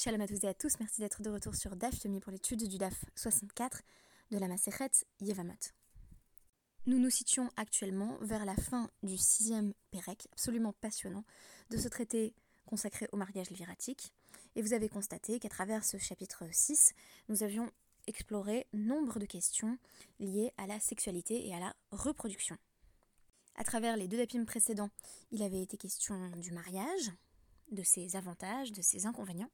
Shalom à tous et à tous, merci d'être de retour sur DAF Yomi pour l'étude du DAF 64 de la Maseret Yevamot. Nous nous situons actuellement vers la fin du sixième Pérec, absolument passionnant, de ce traité consacré au mariage léviratique. Et vous avez constaté qu'à travers ce chapitre 6, nous avions exploré nombre de questions liées à la sexualité et à la reproduction. À travers les deux dapim précédents, il avait été question du mariage, de ses avantages, de ses inconvénients,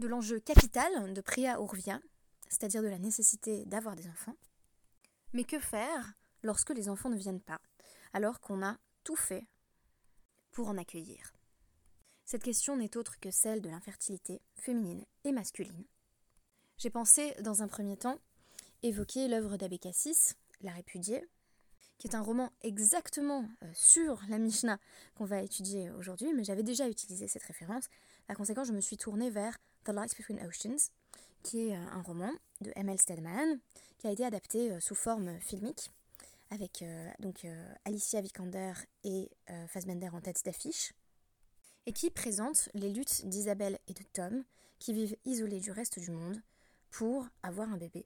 de l'enjeu capital de Priya Urvia, c'est-à-dire de la nécessité d'avoir des enfants. Mais que faire lorsque les enfants ne viennent pas, alors qu'on a tout fait pour en accueillir? Cette question n'est autre que celle de l'infertilité féminine et masculine. J'ai pensé, dans un premier temps, évoquer l'œuvre d'Abécassis, La répudiée, qui est un roman exactement euh, sur la Mishnah qu'on va étudier aujourd'hui, mais j'avais déjà utilisé cette référence. À conséquent, je me suis tournée vers The Light Between Oceans, qui est euh, un roman de M.L. Stedman, qui a été adapté euh, sous forme filmique, avec donc Alicia Vikander et Fassbender en tête d'affiche, et qui présente les luttes d'Isabelle et de Tom, qui vivent isolés du reste du monde pour avoir un bébé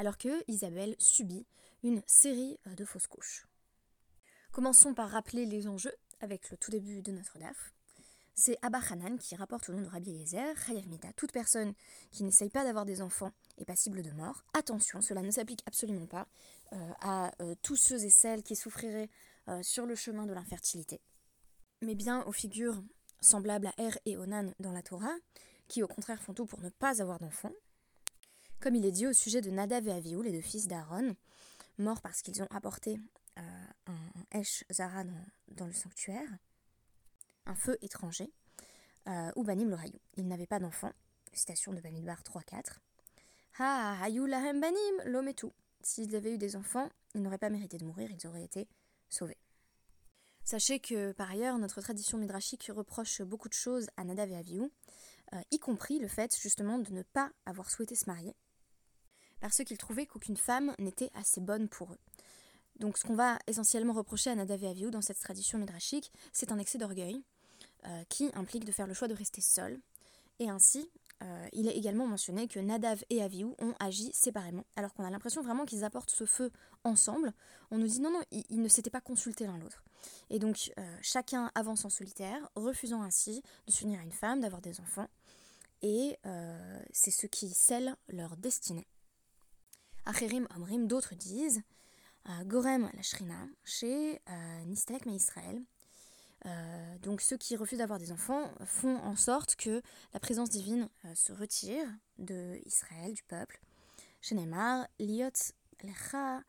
alors que Isabelle subit une série euh, de fausses couches. Commençons par rappeler les enjeux avec le tout début de notre DAF. C'est Abba Hanan qui rapporte au nom de Rabbi Eliezer, Chayav Mita, toute personne qui n'essaye pas d'avoir des enfants est passible de mort. Attention, cela ne s'applique absolument pas euh, à euh, tous ceux et celles qui souffriraient sur le chemin de l'infertilité, mais bien aux figures semblables à Er et Onan dans la Torah, qui au contraire font tout pour ne pas avoir d'enfants, comme il est dit au sujet de Nadav et Avihu, les deux fils d'Aaron, morts parce qu'ils ont apporté euh, un Esh Zara dans, le sanctuaire, un feu étranger, euh, ou Banim Lohayou. Ils n'avaient pas d'enfants. Citation de Bamidbar 3-4. Ha Hayou Lahem Banim Lometu. S'ils avaient eu des enfants, ils n'auraient pas mérité de mourir, ils auraient été sauvés. Sachez que par ailleurs, notre tradition midrashique reproche beaucoup de choses à Nadav et euh, y compris le fait justement de ne pas avoir souhaité se marier, parce qu'ils trouvaient qu'aucune femme n'était assez bonne pour eux. Donc ce qu'on va essentiellement reprocher à Nadav et dans cette tradition midrashique, c'est un excès d'orgueil euh, qui implique de faire le choix de rester seul. Et ainsi, euh, il est également mentionné que Nadav et Avihu ont agi séparément, alors qu'on a l'impression vraiment qu'ils apportent ce feu ensemble. On nous dit non, non, ils, ne s'étaient pas consultés l'un l'autre. Et donc euh, chacun avance en solitaire, refusant ainsi de s'unir à une femme, d'avoir des enfants. Et c'est ce qui scelle leur destinée. Acherim Amrim, d'autres disent Gorem la Shrina, chez mais Israël. Euh, donc ceux qui refusent d'avoir des enfants font en sorte que la présence divine se retire de Israël, du peuple. Liot Lecha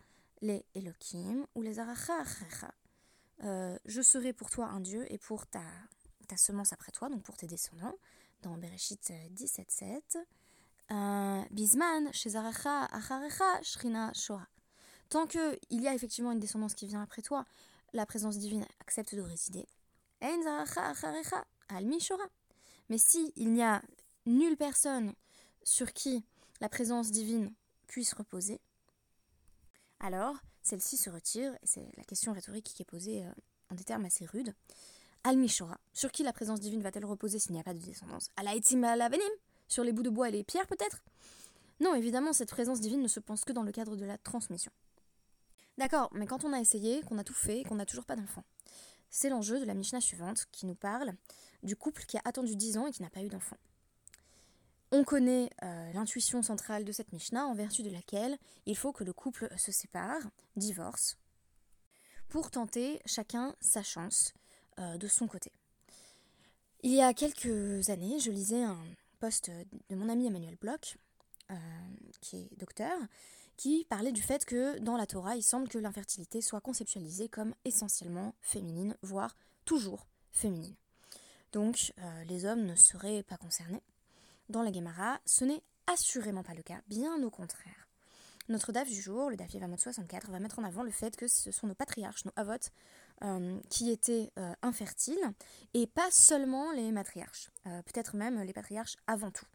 ou les Aracha Je serai pour toi un Dieu et pour ta, semence après toi, donc pour tes descendants, dans Bereshit 17.7. Bisman, chez Acharecha, Shrina, Shoah. Tant qu'il y a effectivement une descendance qui vient après toi, la présence divine accepte de résider. Mais si il n'y a nulle personne sur qui la présence divine puisse reposer, alors celle-ci se retire, et c'est la question rhétorique qui est posée euh, en des termes assez rudes. Al-Mishora, sur qui la présence divine va-t-elle reposer s'il n'y a pas de descendance? Ala Lavenim, sur les bouts de bois et les pierres peut-être? Non, évidemment, cette présence divine ne se pense que dans le cadre de la transmission. D'accord, mais quand on a essayé, qu'on a tout fait, qu'on n'a toujours pas d'enfant. C'est l'enjeu de la Mishnah suivante qui nous parle du couple qui a attendu 10 ans et qui n'a pas eu d'enfant. On connaît euh, l'intuition centrale de cette Mishnah en vertu de laquelle il faut que le couple se sépare, divorce, pour tenter chacun sa chance euh, de son côté. Il y a quelques années, je lisais un, poste de mon ami Emmanuel Bloch, euh, qui est docteur, qui parlait du fait que dans la Torah, il semble que l'infertilité soit conceptualisée comme essentiellement féminine, voire toujours féminine. Donc euh, les hommes ne seraient pas concernés. Dans la Gemara, ce n'est assurément pas le cas, bien au contraire. Notre DAF du jour, le DAF Yevamot 64, va mettre en avant le fait que ce sont nos patriarches, nos avots, euh, qui étaient euh, infertiles, et pas seulement les matriarches, peut-être même les patriarches avant tout.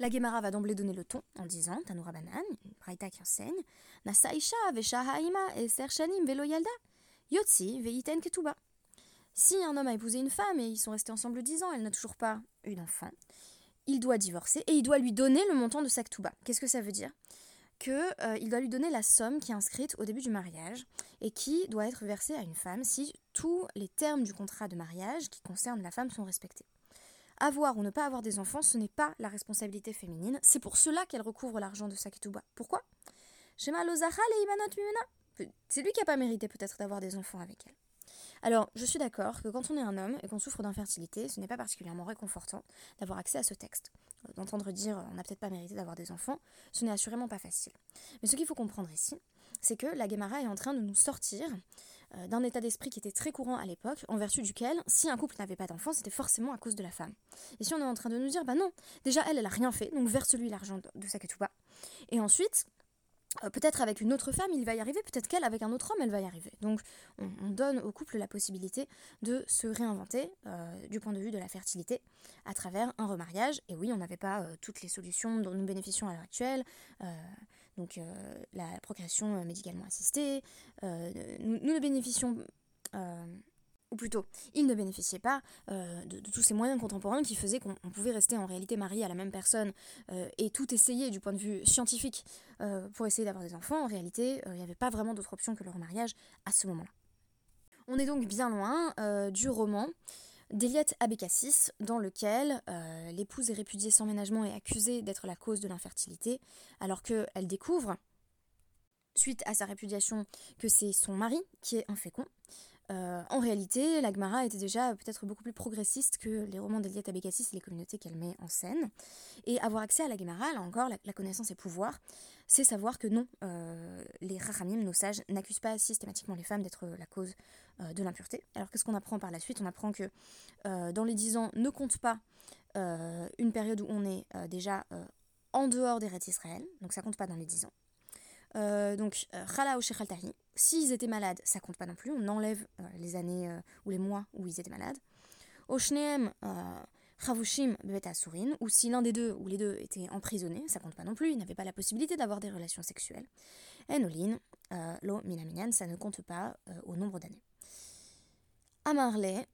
La Gemara va d'emblée donner le ton en disant, Tanoura Banan, une braïta qui enseigne, Nasaisha vesha haima et shanim velo yotzi veiten ketuba. Si un homme a épousé une femme et ils sont restés ensemble 10 ans, elle n'a toujours pas eu d'enfant, il doit divorcer et il doit lui donner le montant de sa ktouba. Qu'est-ce que ça veut dire? Qu'il euh, doit lui donner la somme qui est inscrite au début du mariage et qui doit être versée à une femme si tous les termes du contrat de mariage qui concernent la femme sont respectés. Avoir ou ne pas avoir des enfants, ce n'est pas la responsabilité féminine, c'est pour cela qu'elle recouvre l'argent de sa ketouba. Pourquoi C'est lui qui n'a pas mérité peut-être d'avoir des enfants avec elle. Alors, je suis d'accord que quand on est un homme et qu'on souffre d'infertilité, ce n'est pas particulièrement réconfortant d'avoir accès à ce texte. Euh, d'entendre dire on n'a peut-être pas mérité d'avoir des enfants, ce n'est assurément pas facile. Mais ce qu'il faut comprendre ici, c'est que la Gemara est en train de nous sortir euh, d'un état d'esprit qui était très courant à l'époque, en vertu duquel, si un couple n'avait pas d'enfants, c'était forcément à cause de la femme. Et si on est en train de nous dire, bah non, déjà elle, elle a rien fait, donc verse-lui l'argent de sa ketouba. Et ensuite, euh, peut-être avec une autre femme, il va y arriver, peut-être qu'elle, avec un autre homme, elle va y arriver. Donc on, donne au couple la possibilité de se réinventer euh, du point de vue de la fertilité à travers un remariage. Et oui, on n'avait pas euh, toutes les solutions dont nous bénéficions à l'heure actuelle. Donc la procréation médicalement assistée. nous, nous ne bénéficions ou plutôt, il ne bénéficiait pas euh, de, tous ces moyens contemporains qui faisaient qu'on pouvait rester en réalité marié à la même personne euh, et tout essayer du point de vue scientifique euh, pour essayer d'avoir des enfants. En réalité, il n'y avait pas vraiment d'autre option que le remariage à ce moment-là. On est donc bien loin du roman d'Eliette Abécassis, dans lequel l'épouse est répudiée sans ménagement et accusée d'être la cause de l'infertilité, alors qu'elle découvre, suite à sa répudiation, que c'est son mari qui est infécond. Euh, en réalité, l'Agmara était déjà peut-être beaucoup plus progressiste que les romans d'Eliette Abécassis et les communautés qu'elle met en scène. Et avoir accès à l'Agmara, là encore, la, connaissance et pouvoir, c'est savoir que non, euh, les Rachamim, nos sages, n'accusent pas systématiquement les femmes d'être la cause euh, de l'impureté. Alors qu'est-ce qu'on apprend par la suite? On apprend que dans les 10 ans ne compte pas une période où on est déjà en dehors des rêves Israël, donc ça compte pas dans les 10 ans. Euh, donc, Khala ou s'ils étaient malades, ça compte pas non plus, on enlève euh, les années euh, ou les mois où ils étaient malades. Oshneem Chavushim Asurin, ou si l'un des deux ou les deux étaient emprisonnés, ça compte pas non plus, ils n'avaient pas la possibilité d'avoir des relations sexuelles. Enolin, Lo Minaminyan, ça ne compte pas au nombre d'années. Amarle,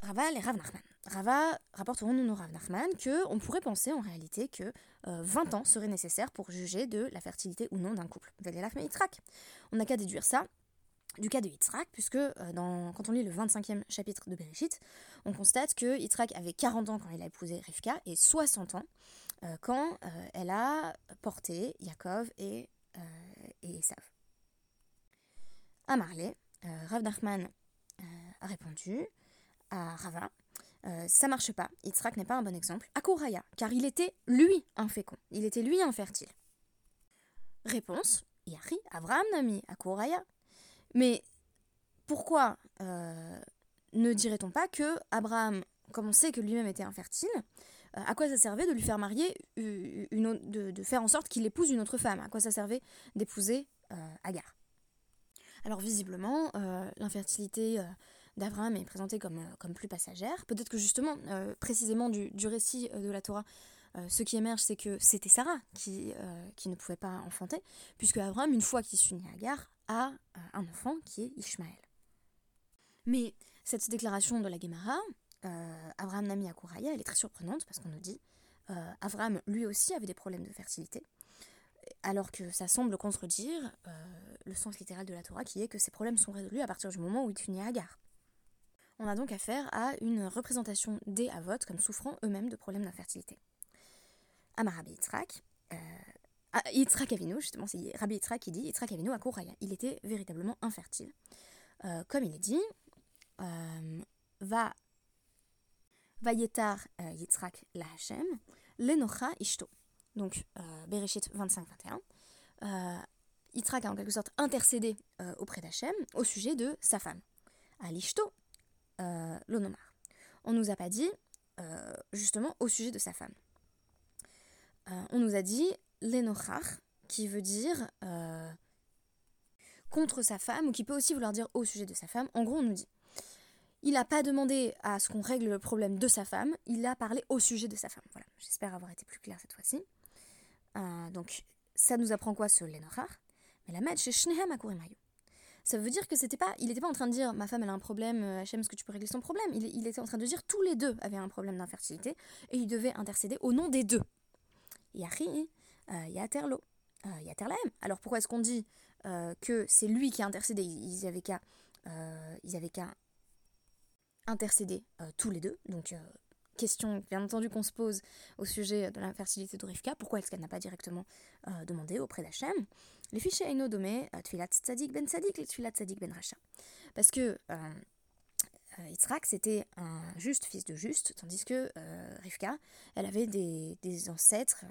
Raval et Rav Nachman. Rava rapporte au nom Rav Nachman qu'on pourrait penser en réalité que 20 euh, ans serait nécessaire pour juger de la fertilité ou non d'un couple. On n'a qu'à déduire ça du cas de Yitzhak, puisque euh, quand on lit le 25e chapitre de Bereshit, on constate que Yitzhak avait 40 ans quand il a épousé Rivka et 60 ans euh, quand elle a porté Yaakov et, et Esav. À Marley, Rav Nachman a répondu à Rava euh, ça marche pas. Yitzhak n'est pas un bon exemple. Akuraya, car il était lui infécond. Il était lui infertile. Réponse Yari, Avraham Nami, Akuraya. Mais pourquoi euh, ne dirait-on pas que Abraham, comme on sait que lui-même était infertile, euh, à quoi ça servait de lui faire marier, une, de, de, faire en sorte qu'il épouse une autre femme? À quoi ça servait d'épouser Agar? Alors visiblement, l'infertilité d'Abraham est présentée comme, euh, comme plus passagère. Peut-être que justement, euh, précisément du, récit euh, de la Torah, ce qui émerge, c'est que c'était Sarah qui, ne pouvait pas enfanter, puisque Abraham, une fois qu'il s'unit à Agar, a un enfant qui est Ishmaël. Mais cette déclaration de la Gemara, Abraham Nami Akouraya, elle est très surprenante parce qu'on nous dit Abraham lui aussi avait des problèmes de fertilité alors que ça semble contredire le sens littéral de la Torah qui est que ces problèmes sont résolus à partir du moment où il unit à Agar. On a donc affaire à une représentation des Avot comme souffrant eux-mêmes de problèmes d'infertilité. Amar Yitzhak, euh, ah, Yitzhak Avinu, justement, c'est Rabbi Yitzhak qui dit Yitzhak Avinu à Kouraya. Il était véritablement infertile. Euh, comme il est dit, euh, va Vayetar euh, Yitzhak la Hashem, Lenocha Ishto. Donc, euh, Bereshit 25-21. Euh, Yitzhak a en quelque sorte intercédé auprès d'Hachem au sujet de sa femme. À l'Ishto, euh, l'onomar. On nous a pas dit, euh, justement, au sujet de sa femme. Euh, on nous a dit l'enochar, qui veut dire contre sa femme, ou qui peut aussi vouloir dire au sujet de sa femme. En gros, on nous dit il n'a pas demandé à ce qu'on règle le problème de sa femme, il a parlé au sujet de sa femme. Voilà, j'espère avoir été plus clair cette fois-ci. donc, ça nous apprend quoi ce l'enochar Mais la match chez Shnehem ça veut dire que c'était pas, il n'était pas en train de dire ma femme elle a un problème, Hachem, est-ce que tu peux régler son problème? Il, était en train de dire tous les deux avaient un problème d'infertilité et il devait intercéder au nom des deux. Yahi, Yaterlo, Yaterlaem. Alors pourquoi est-ce qu'on dit que c'est lui qui a intercédé? Ils avaient qu'à ils avaient qu'à intercéder tous les deux, donc question bien entendu qu'on se pose au sujet de l'infertilité de Rivka, pourquoi est-ce qu'elle n'a pas directement euh, demandé auprès d'Hachem Les fichiers Aino domé Tfilat Tzadik ben Tzadik, Tfilat Tzadik ben Racha. Parce que euh, euh, c'était un juste fils de juste, tandis que Rivka, elle avait des, ancêtres,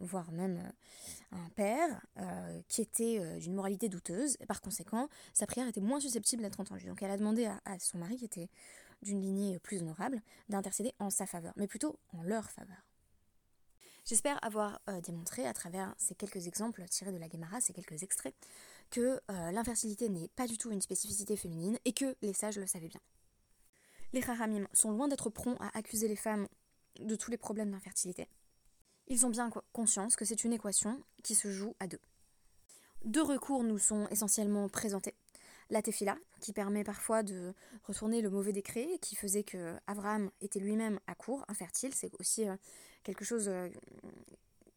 voire même un père, qui était d'une moralité douteuse, et par conséquent, sa prière était moins susceptible d'être entendue. Donc elle a demandé à son mari, qui était d'une lignée plus honorable, d'intercéder en sa faveur, mais plutôt en leur faveur. J'espère avoir euh, démontré à travers ces quelques exemples tirés de la Gemara, ces quelques extraits, que euh, l'infertilité n'est pas du tout une spécificité féminine et que les sages le savaient bien. Les Haramim sont loin d'être prompts à accuser les femmes de tous les problèmes d'infertilité. Ils ont bien conscience que c'est une équation qui se joue à deux. Deux recours nous sont essentiellement présentés la tefila, qui permet parfois de retourner le mauvais décret, qui faisait que Abraham était lui-même à court, infertile. C'est aussi euh, quelque chose euh,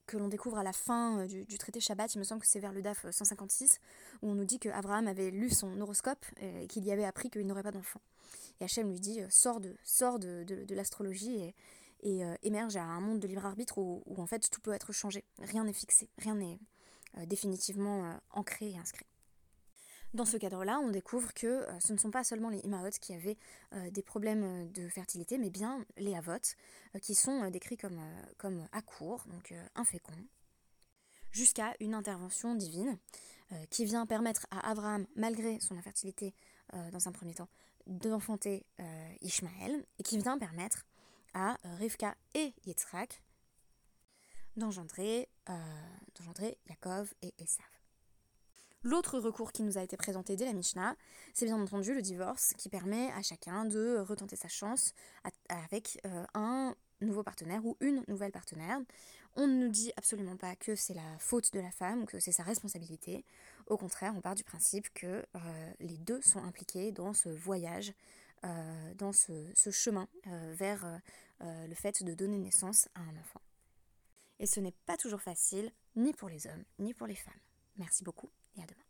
que l'on découvre à la fin euh, du, traité Shabbat, il me semble que c'est vers le DAF 156, où on nous dit que Abraham avait lu son horoscope et qu'il y avait appris qu'il n'aurait pas d'enfant. Et Hachem lui dit sors de, sors de, l'astrologie et, émerge à un monde de libre arbitre où, en fait tout peut être changé. Rien n'est fixé, rien n'est définitivement ancré et inscrit. Dans ce cadre-là, on découvre que euh, ce ne sont pas seulement les Imaot qui avaient euh, des problèmes euh, de fertilité, mais bien les Avot, qui sont décrits comme, comme à court, donc inféconds, jusqu'à une intervention divine qui vient permettre à Abraham, malgré son infertilité dans un premier temps, d'enfanter Ishmaël, et qui vient permettre à Rivka et Yitzhak d'engendrer Yaakov et Esav. L'autre recours qui nous a été présenté dès la Mishnah, c'est bien entendu le divorce qui permet à chacun de retenter sa chance avec euh, un nouveau partenaire ou une nouvelle partenaire. On ne nous dit absolument pas que c'est la faute de la femme ou que c'est sa responsabilité. Au contraire, on part du principe que euh, les deux sont impliqués dans ce voyage, euh, dans ce, ce chemin vers le fait de donner naissance à un enfant. Et ce n'est pas toujours facile, ni pour les hommes, ni pour les femmes. Merci beaucoup et à demain.